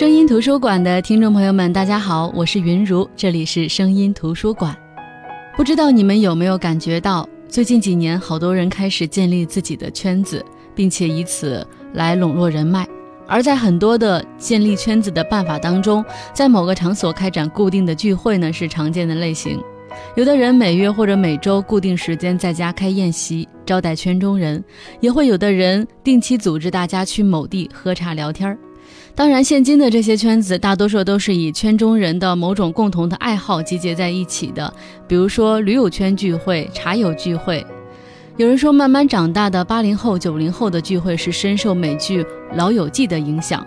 声音图书馆的听众朋友们，大家好，我是云如，这里是声音图书馆。不知道你们有没有感觉到，最近几年好多人开始建立自己的圈子，并且以此来笼络人脉。而在很多的建立圈子的办法当中，在某个场所开展固定的聚会呢，是常见的类型。有的人每月或者每周固定时间在家开宴席，招待圈中人；也会有的人定期组织大家去某地喝茶聊天儿。当然，现今的这些圈子大多数都是以圈中人的某种共同的爱好集结在一起的，比如说驴友圈聚会、茶友聚会。有人说，慢慢长大的八零后、九零后的聚会是深受美剧《老友记》的影响，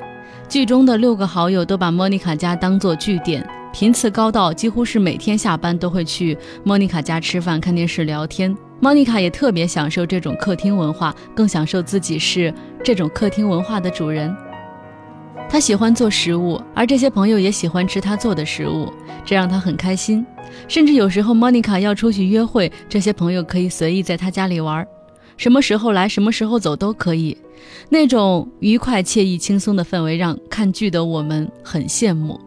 剧中的六个好友都把莫妮卡家当作据点。频次高到几乎是每天下班都会去莫妮卡家吃饭、看电视、聊天。莫妮卡也特别享受这种客厅文化，更享受自己是这种客厅文化的主人。他喜欢做食物，而这些朋友也喜欢吃他做的食物，这让他很开心。甚至有时候莫妮卡要出去约会，这些朋友可以随意在他家里玩，什么时候来、什么时候走都可以。那种愉快、惬意、轻松的氛围，让看剧的我们很羡慕。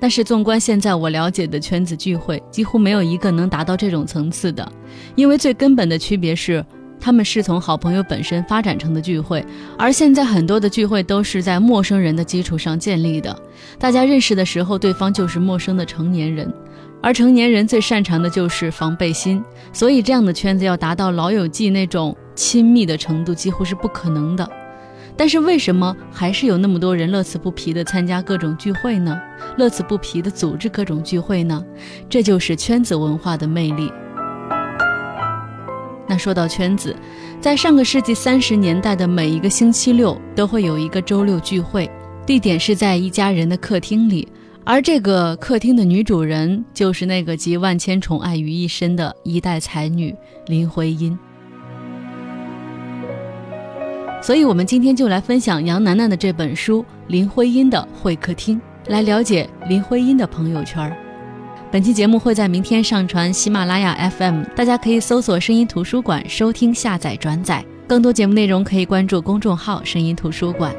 但是，纵观现在我了解的圈子聚会，几乎没有一个能达到这种层次的。因为最根本的区别是，他们是从好朋友本身发展成的聚会，而现在很多的聚会都是在陌生人的基础上建立的。大家认识的时候，对方就是陌生的成年人，而成年人最擅长的就是防备心，所以这样的圈子要达到老友记那种亲密的程度，几乎是不可能的。但是为什么还是有那么多人乐此不疲地参加各种聚会呢？乐此不疲地组织各种聚会呢？这就是圈子文化的魅力。那说到圈子，在上个世纪三十年代的每一个星期六都会有一个周六聚会，地点是在一家人的客厅里，而这个客厅的女主人就是那个集万千宠爱于一身的一代才女林徽因。所以，我们今天就来分享杨楠楠的这本书《林徽因的会客厅》，来了解林徽因的朋友圈。本期节目会在明天上传喜马拉雅 FM，大家可以搜索“声音图书馆”收听、下载、转载。更多节目内容可以关注公众号“声音图书馆”。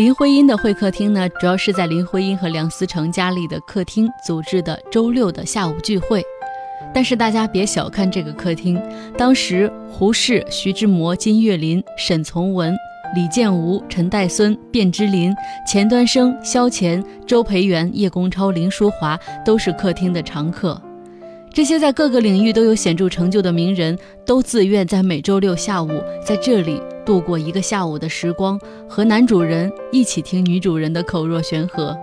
林徽因的会客厅呢，主要是在林徽因和梁思成家里的客厅组织的周六的下午聚会。但是大家别小看这个客厅，当时胡适、徐志摩、金岳霖、沈从文、李建吾、陈岱孙、卞之琳、钱端升、萧乾、周培源、叶公超、林淑华都是客厅的常客。这些在各个领域都有显著成就的名人，都自愿在每周六下午在这里度过一个下午的时光，和男主人一起听女主人的口若悬河。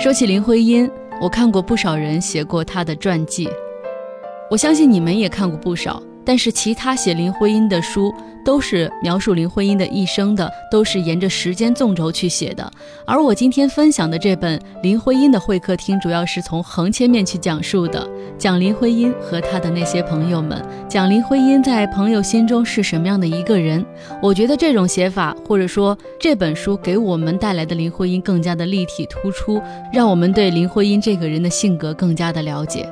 说起林徽因，我看过不少人写过她的传记，我相信你们也看过不少。但是其他写林徽因的书，都是描述林徽因的一生的，都是沿着时间纵轴去写的。而我今天分享的这本《林徽因的会客厅》，主要是从横切面去讲述的，讲林徽因和她的那些朋友们，讲林徽因在朋友心中是什么样的一个人。我觉得这种写法，或者说这本书给我们带来的林徽因更加的立体突出，让我们对林徽因这个人的性格更加的了解。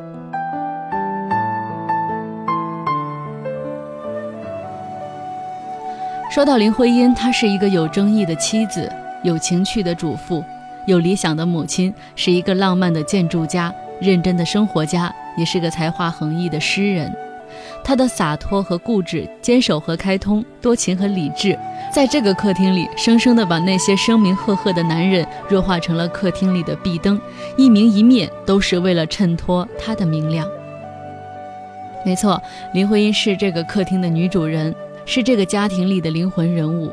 说到林徽因，她是一个有争议的妻子，有情趣的主妇，有理想的母亲，是一个浪漫的建筑家，认真的生活家，也是个才华横溢的诗人。她的洒脱和固执，坚守和开通，多情和理智，在这个客厅里，生生的把那些声名赫赫的男人弱化成了客厅里的壁灯，一明一灭，都是为了衬托她的明亮。没错，林徽因是这个客厅的女主人。是这个家庭里的灵魂人物，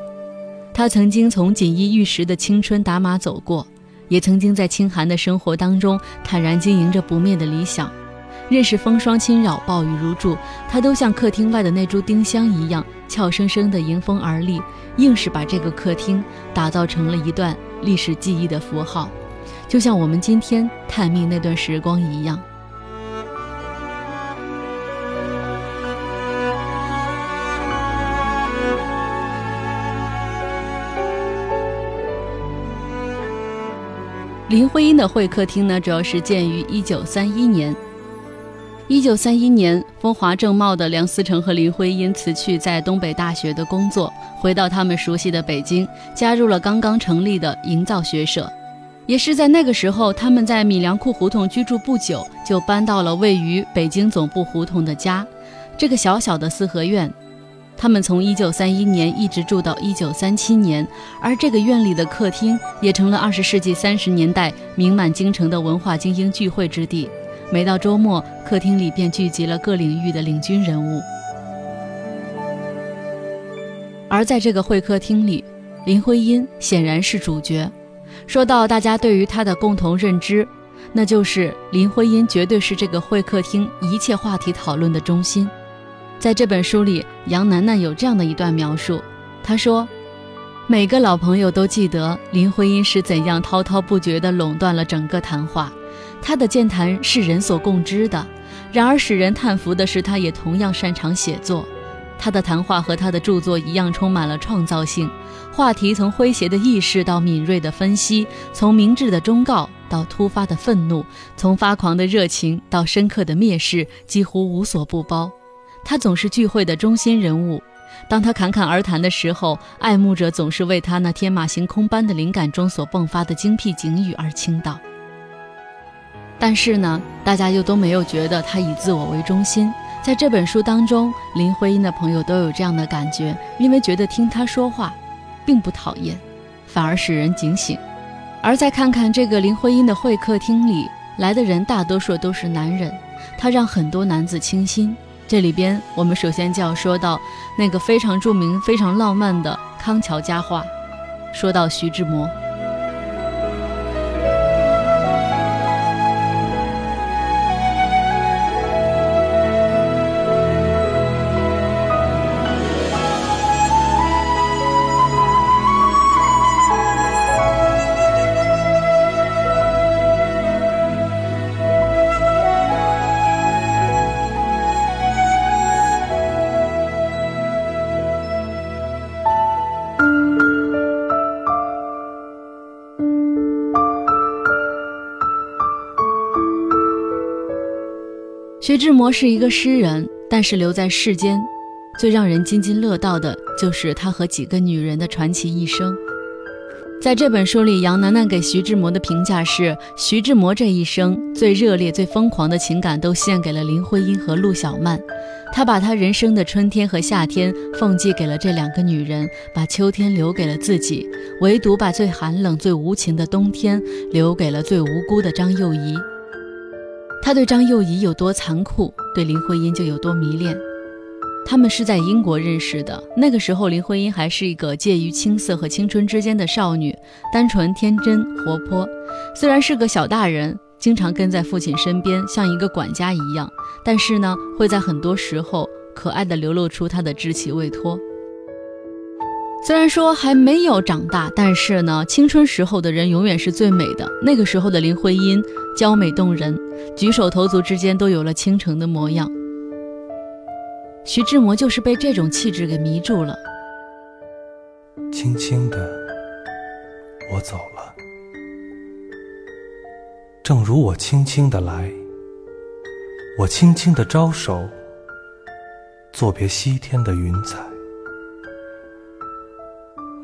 他曾经从锦衣玉食的青春打马走过，也曾经在清寒的生活当中坦然经营着不灭的理想。任是风霜侵扰，暴雨如注，他都像客厅外的那株丁香一样，俏生生地迎风而立，硬是把这个客厅打造成了一段历史记忆的符号，就像我们今天探秘那段时光一样。林徽因的会客厅呢，主要是建于一九三一年。一九三一年，风华正茂的梁思成和林徽因辞去在东北大学的工作，回到他们熟悉的北京，加入了刚刚成立的营造学社。也是在那个时候，他们在米粮库胡同居住不久，就搬到了位于北京总部胡同的家，这个小小的四合院。他们从一九三一年一直住到一九三七年，而这个院里的客厅也成了二十世纪三十年代名满京城的文化精英聚会之地。每到周末，客厅里便聚集了各领域的领军人物。而在这个会客厅里，林徽因显然是主角。说到大家对于她的共同认知，那就是林徽因绝对是这个会客厅一切话题讨论的中心。在这本书里，杨楠楠有这样的一段描述，她说：“每个老朋友都记得林徽因是怎样滔滔不绝地垄断了整个谈话。”他的健谈是人所共知的，然而使人叹服的是，他也同样擅长写作。他的谈话和他的著作一样，充满了创造性。话题从诙谐的意识到敏锐的分析，从明智的忠告到突发的愤怒，从发狂的热情到深刻的蔑视，几乎无所不包。他总是聚会的中心人物。当他侃侃而谈的时候，爱慕者总是为他那天马行空般的灵感中所迸发的精辟警语而倾倒。但是呢，大家又都没有觉得他以自我为中心。在这本书当中，林徽因的朋友都有这样的感觉，因为觉得听他说话，并不讨厌，反而使人警醒。而再看看这个林徽因的会客厅里来的人，大多数都是男人，他让很多男子倾心。这里边，我们首先就要说到那个非常著名、非常浪漫的康桥佳话，说到徐志摩。徐志摩是一个诗人，但是留在世间，最让人津津乐道的就是他和几个女人的传奇一生。在这本书里，杨楠楠给徐志摩的评价是：徐志摩这一生最热烈、最疯狂的情感都献给了林徽因和陆小曼。他把他人生的春天和夏天奉祭给了这两个女人，把秋天留给了自己，唯独把最寒冷、最无情的冬天留给了最无辜的张幼仪。他对张幼仪有多残酷，对林徽因就有多迷恋。他们是在英国认识的，那个时候林徽因还是一个介于青涩和青春之间的少女，单纯、天真、活泼。虽然是个小大人，经常跟在父亲身边，像一个管家一样，但是呢，会在很多时候可爱的流露出她的稚气未脱。虽然说还没有长大，但是呢，青春时候的人永远是最美的。那个时候的林徽因娇美动人，举手投足之间都有了倾城的模样。徐志摩就是被这种气质给迷住了。轻轻的，我走了，正如我轻轻的来，我轻轻的招手，作别西天的云彩。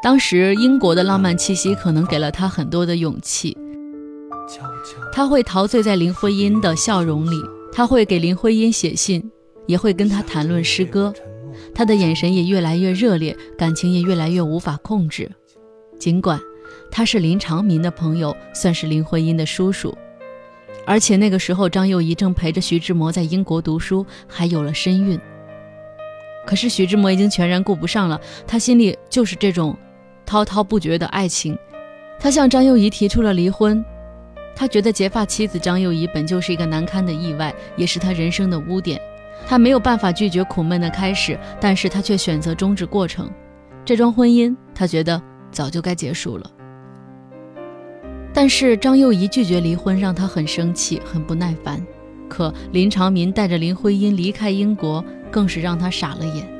当时英国的浪漫气息可能给了他很多的勇气，他会陶醉在林徽因的笑容里，他会给林徽因写信，也会跟他谈论诗歌，他的眼神也越来越热烈，感情也越来越无法控制。尽管他是林长民的朋友，算是林徽因的叔叔，而且那个时候张幼仪正陪着徐志摩在英国读书，还有了身孕。可是徐志摩已经全然顾不上了，他心里就是这种滔滔不绝的爱情。他向张幼仪提出了离婚，他觉得结发妻子张幼仪本就是一个难堪的意外，也是他人生的污点。他没有办法拒绝苦闷的开始，但是他却选择终止过程。这桩婚姻，他觉得早就该结束了。但是张幼仪拒绝离婚，让他很生气，很不耐烦。可林长民带着林徽因离开英国，更是让他傻了眼。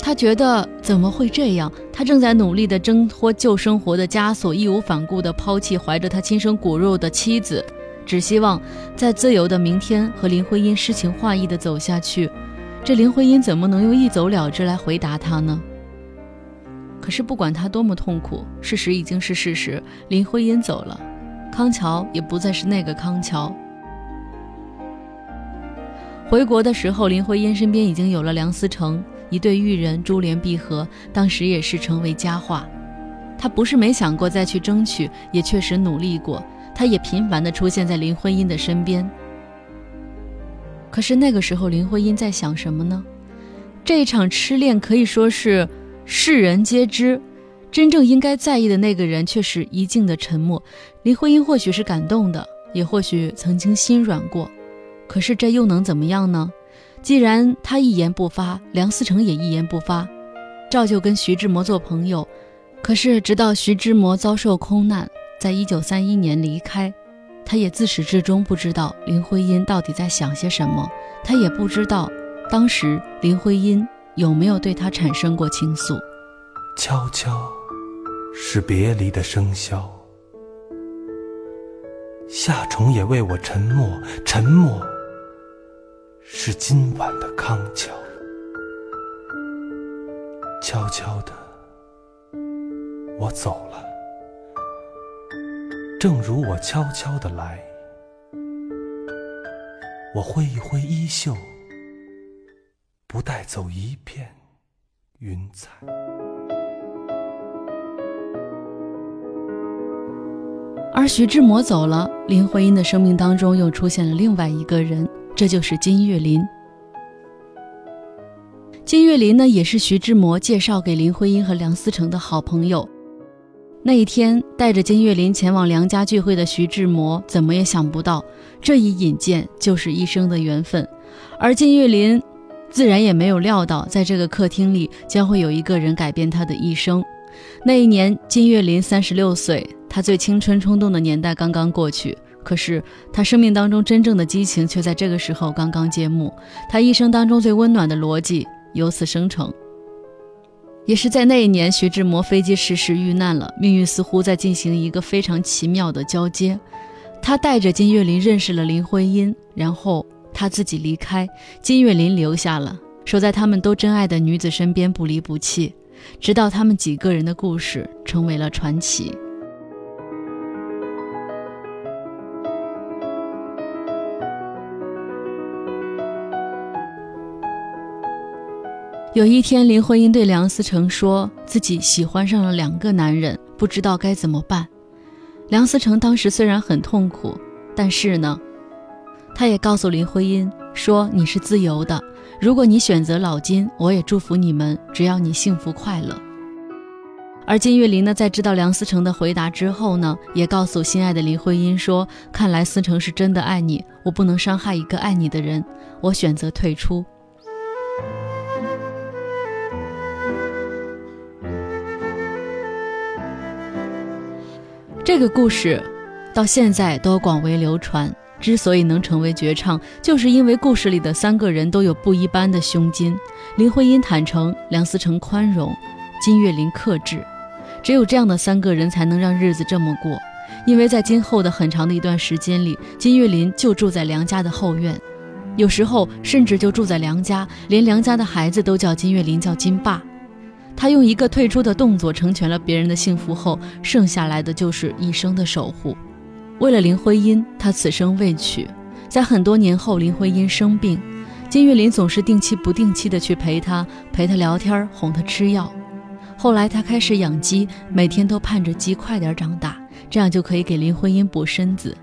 他觉得怎么会这样？他正在努力地挣脱旧生活的枷锁，义无反顾地抛弃怀着他亲生骨肉的妻子，只希望在自由的明天和林徽因诗情画意地走下去。这林徽因怎么能用一走了之来回答他呢？可是不管他多么痛苦，事实已经是事实。林徽因走了，康桥也不再是那个康桥。回国的时候，林徽因身边已经有了梁思成，一对玉人珠联璧合，当时也是成为佳话。他不是没想过再去争取，也确实努力过。他也频繁地出现在林徽因的身边。可是那个时候，林徽因在想什么呢？这一场痴恋可以说是。世人皆知，真正应该在意的那个人却是一静的沉默。林徽因或许是感动的，也或许曾经心软过，可是这又能怎么样呢？既然他一言不发，梁思成也一言不发，照旧跟徐志摩做朋友。可是直到徐志摩遭受空难，在一九三一年离开，他也自始至终不知道林徽因到底在想些什么，他也不知道当时林徽因。有没有对他产生过倾诉？悄悄，是别离的笙箫。夏虫也为我沉默，沉默，是今晚的康桥。悄悄的，我走了，正如我悄悄的来。我挥一挥衣袖。不带走一片云彩。而徐志摩走了，林徽因的生命当中又出现了另外一个人，这就是金岳霖。金岳霖呢，也是徐志摩介绍给林徽因和梁思成的好朋友。那一天，带着金岳霖前往梁家聚会的徐志摩，怎么也想不到，这一引荐就是一生的缘分，而金岳霖。自然也没有料到，在这个客厅里将会有一个人改变他的一生。那一年，金岳霖三十六岁，他最青春冲动的年代刚刚过去。可是，他生命当中真正的激情却在这个时候刚刚揭幕。他一生当中最温暖的逻辑由此生成。也是在那一年，徐志摩飞机失事遇难了，命运似乎在进行一个非常奇妙的交接。他带着金岳霖认识了林徽因，然后。他自己离开，金岳霖留下了，守在他们都真爱的女子身边，不离不弃，直到他们几个人的故事成为了传奇。有一天，林徽因对梁思成说自己喜欢上了两个男人，不知道该怎么办。梁思成当时虽然很痛苦，但是呢。他也告诉林徽因说：“你是自由的，如果你选择老金，我也祝福你们，只要你幸福快乐。”而金岳霖呢，在知道梁思成的回答之后呢，也告诉心爱的林徽因说：“看来思成是真的爱你，我不能伤害一个爱你的人，我选择退出。”这个故事到现在都广为流传。之所以能成为绝唱，就是因为故事里的三个人都有不一般的胸襟。林徽因坦诚，梁思成宽容，金岳霖克制。只有这样的三个人，才能让日子这么过。因为在今后的很长的一段时间里，金岳霖就住在梁家的后院，有时候甚至就住在梁家，连梁家的孩子都叫金岳霖叫金爸。他用一个退出的动作成全了别人的幸福后，剩下来的就是一生的守护。为了林徽因，他此生未娶。在很多年后，林徽因生病，金岳霖总是定期不定期的去陪她，陪她聊天，哄她吃药。后来他开始养鸡，每天都盼着鸡快点长大，这样就可以给林徽因补身子。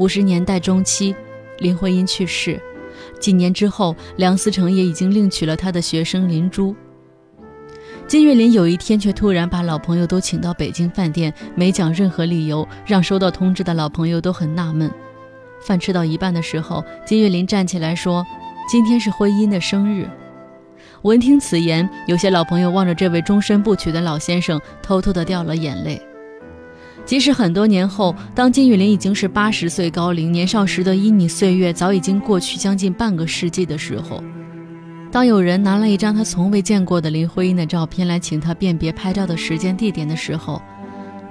五十年代中期，林徽因去世，几年之后，梁思成也已经另娶了他的学生林珠。金岳霖有一天却突然把老朋友都请到北京饭店，没讲任何理由，让收到通知的老朋友都很纳闷。饭吃到一半的时候，金岳霖站起来说：“今天是婚姻的生日。”闻听此言，有些老朋友望着这位终身不娶的老先生，偷偷的掉了眼泪。即使很多年后，当金岳霖已经是八十岁高龄，年少时的旖旎岁月早已经过去将近半个世纪的时候，当有人拿了一张他从未见过的林徽因的照片来请他辨别拍照的时间地点的时候，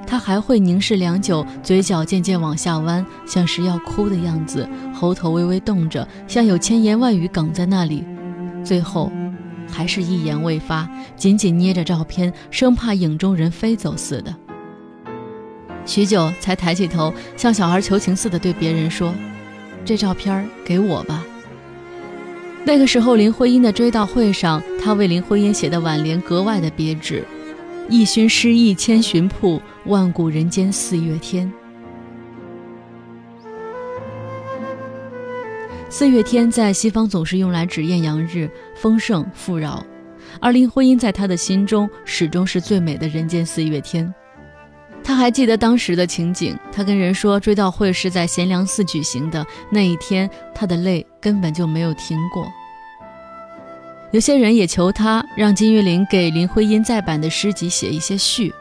他还会凝视良久，嘴角渐渐往下弯，像是要哭的样子，喉头微微动着，像有千言万语哽在那里，最后。还是一言未发，紧紧捏着照片，生怕影中人飞走似的。许久，才抬起头，像小孩求情似的对别人说：“这照片给我吧。”那个时候，林徽因的追悼会上，他为林徽因写的挽联格外的别致：“一熏诗意千寻瀑，万古人间四月天。”四月天在西方总是用来指艳阳日，丰盛富饶，而林徽因在他的心中始终是最美的人间四月天。他还记得当时的情景，他跟人说追悼会是在贤良寺举行的那一天，他的泪根本就没有停过。有些人也求他让金岳霖给林徽因再版的诗集写一些序，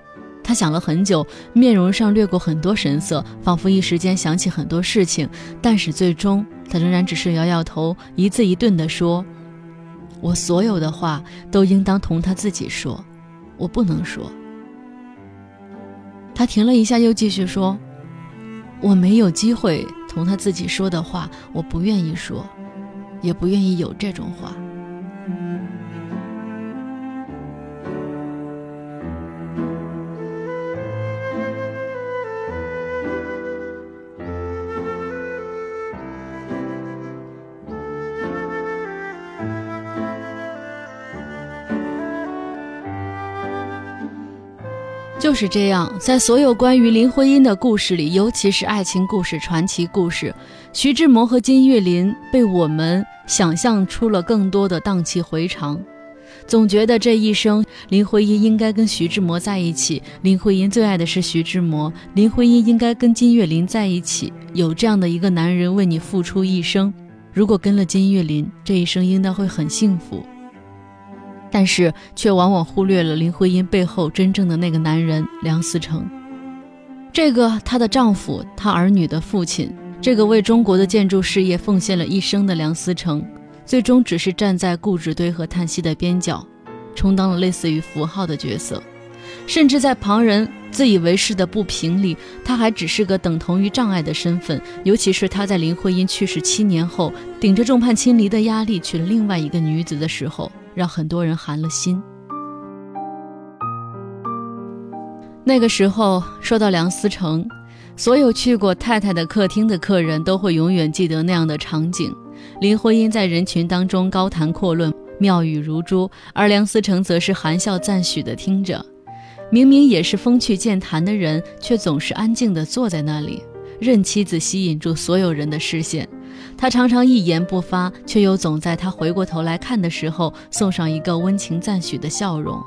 他想了很久，面容上掠过很多神色，仿佛一时间想起很多事情，但是最终。他仍然只是摇摇头，一字一顿地说：“我所有的话都应当同他自己说，我不能说。”他停了一下，又继续说：“我没有机会同他自己说的话，我不愿意说，也不愿意有这种话。”就是这样，在所有关于林徽因的故事里，尤其是爱情故事、传奇故事，徐志摩和金岳霖被我们想象出了更多的荡气回肠。总觉得这一生，林徽因应该跟徐志摩在一起，林徽因最爱的是徐志摩，林徽因应该跟金岳霖在一起。有这样的一个男人为你付出一生，如果跟了金岳霖，这一生应当会很幸福。但是却往往忽略了林徽因背后真正的那个男人梁思成，这个她的丈夫，她儿女的父亲，这个为中国的建筑事业奉献了一生的梁思成，最终只是站在固执堆和叹息的边角，充当了类似于符号的角色，甚至在旁人自以为是的不平里，他还只是个等同于障碍的身份。尤其是他在林徽因去世七年后，顶着众叛亲离的压力娶了另外一个女子的时候。让很多人寒了心。那个时候说到梁思成，所有去过太太的客厅的客人都会永远记得那样的场景：林徽因在人群当中高谈阔论，妙语如珠，而梁思成则是含笑赞许的听着。明明也是风趣健谈的人，却总是安静地坐在那里，任妻子吸引住所有人的视线。他常常一言不发，却又总在他回过头来看的时候送上一个温情赞许的笑容。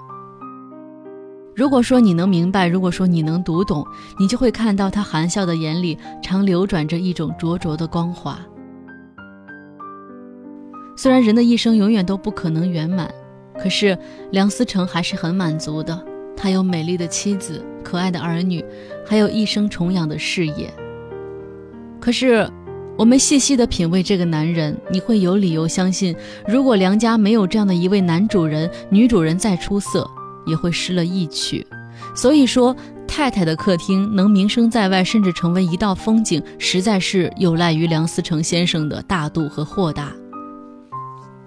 如果说你能明白，如果说你能读懂，你就会看到他含笑的眼里常流转着一种灼灼的光华。虽然人的一生永远都不可能圆满，可是梁思成还是很满足的。他有美丽的妻子、可爱的儿女，还有一生崇仰的事业。可是。我们细细的品味这个男人，你会有理由相信，如果梁家没有这样的一位男主人，女主人再出色，也会失了意趣。所以说，太太的客厅能名声在外，甚至成为一道风景，实在是有赖于梁思成先生的大度和豁达。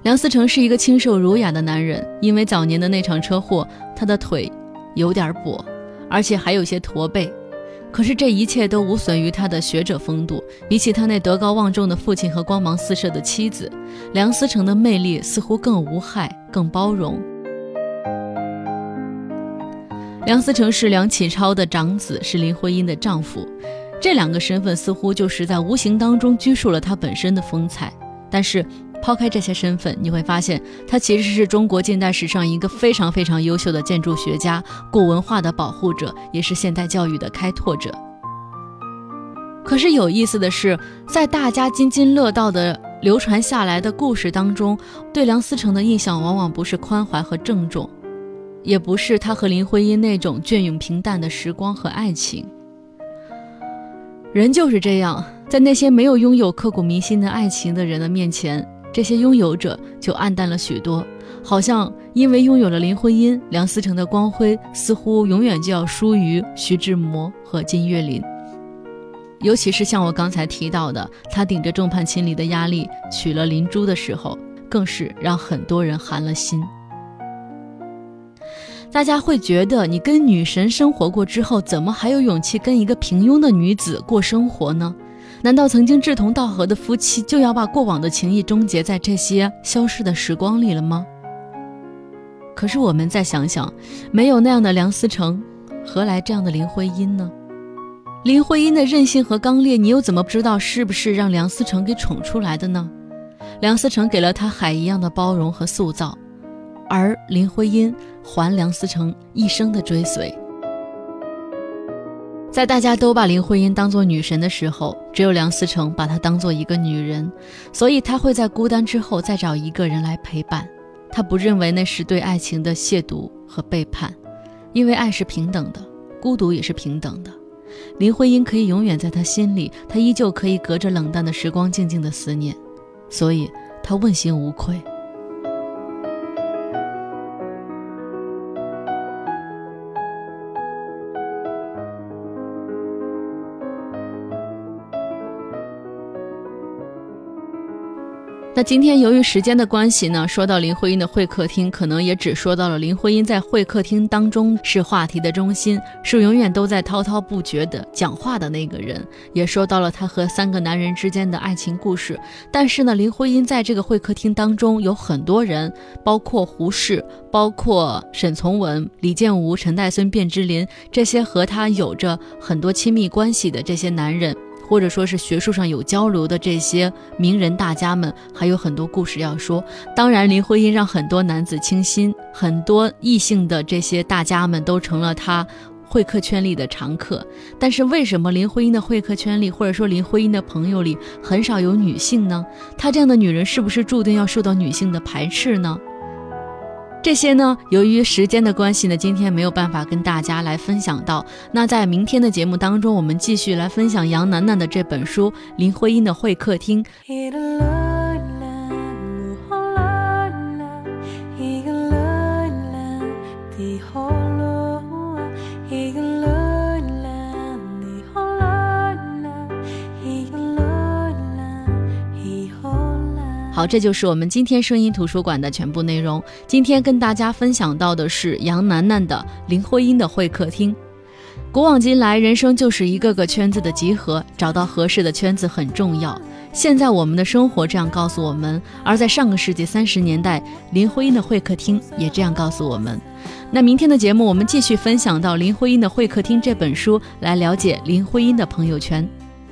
梁思成是一个清瘦儒雅的男人，因为早年的那场车祸，他的腿有点跛，而且还有些驼背。可是这一切都无损于他的学者风度。比起他那德高望重的父亲和光芒四射的妻子，梁思成的魅力似乎更无害、更包容。梁思成是梁启超的长子，是林徽因的丈夫，这两个身份似乎就是在无形当中拘束了他本身的风采。但是，抛开这些身份，你会发现他其实是中国近代史上一个非常非常优秀的建筑学家、古文化的保护者，也是现代教育的开拓者。可是有意思的是，在大家津津乐道的流传下来的故事当中，对梁思成的印象往往不是宽怀和郑重，也不是他和林徽因那种隽永平淡的时光和爱情。人就是这样，在那些没有拥有刻骨铭心的爱情的人的面前。这些拥有者就暗淡了许多，好像因为拥有了林徽因、梁思成的光辉，似乎永远就要输于徐志摩和金岳霖。尤其是像我刚才提到的，他顶着众叛亲离的压力娶了林珠的时候，更是让很多人寒了心。大家会觉得，你跟女神生活过之后，怎么还有勇气跟一个平庸的女子过生活呢？难道曾经志同道合的夫妻就要把过往的情谊终结在这些消逝的时光里了吗？可是我们再想想，没有那样的梁思成，何来这样的林徽因呢？林徽因的任性和刚烈，你又怎么知道是不是让梁思成给宠出来的呢？梁思成给了他海一样的包容和塑造，而林徽因还梁思成一生的追随。在大家都把林徽因当作女神的时候，只有梁思成把她当做一个女人，所以他会在孤单之后再找一个人来陪伴。他不认为那是对爱情的亵渎和背叛，因为爱是平等的，孤独也是平等的。林徽因可以永远在他心里，他依旧可以隔着冷淡的时光静静的思念，所以他问心无愧。那今天由于时间的关系呢，说到林徽因的会客厅，可能也只说到了林徽因在会客厅当中是话题的中心，是永远都在滔滔不绝的讲话的那个人，也说到了她和三个男人之间的爱情故事。但是呢，林徽因在这个会客厅当中有很多人，包括胡适，包括沈从文、李建吾、陈岱孙、卞之琳这些和她有着很多亲密关系的这些男人。或者说是学术上有交流的这些名人大家们，还有很多故事要说。当然，林徽因让很多男子倾心，很多异性的这些大家们都成了他会客圈里的常客。但是，为什么林徽因的会客圈里，或者说林徽因的朋友里很少有女性呢？她这样的女人是不是注定要受到女性的排斥呢？这些呢，由于时间的关系呢，今天没有办法跟大家来分享到。那在明天的节目当中，我们继续来分享杨楠楠的这本书《林徽因的会客厅》。好，这就是我们今天声音图书馆的全部内容。今天跟大家分享到的是杨楠楠的《林徽因的会客厅》。古往今来，人生就是一个个圈子的集合，找到合适的圈子很重要。现在我们的生活这样告诉我们，而在上个世纪三十年代，林徽因的会客厅也这样告诉我们。那明天的节目，我们继续分享到《林徽因的会客厅》这本书，来了解林徽因的朋友圈。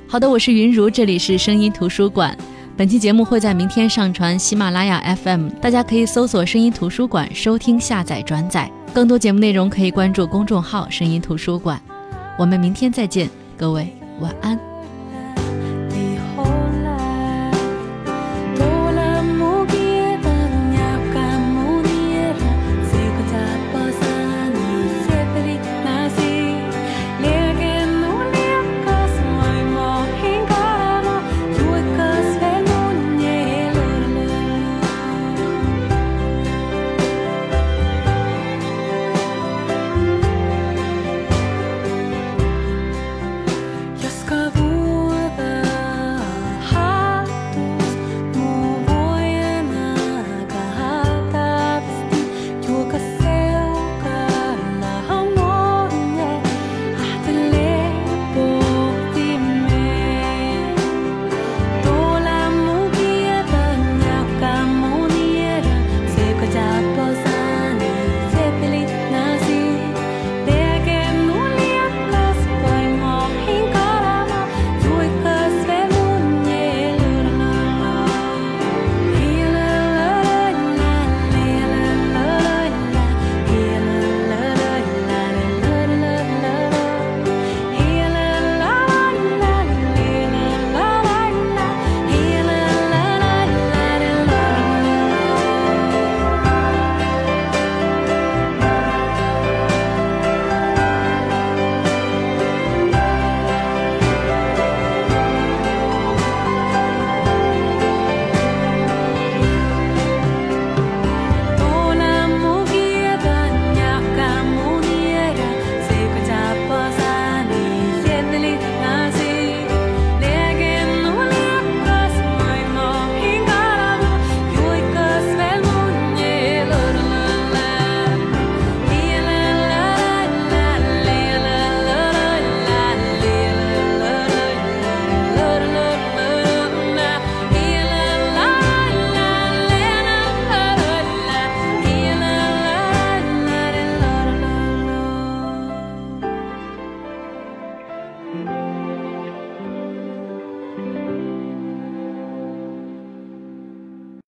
好的，我是云如，这里是声音图书馆。本期节目会在明天上传喜马拉雅 FM，大家可以搜索“声音图书馆”收听、下载、转载。更多节目内容可以关注公众号“声音图书馆”。我们明天再见，各位晚安。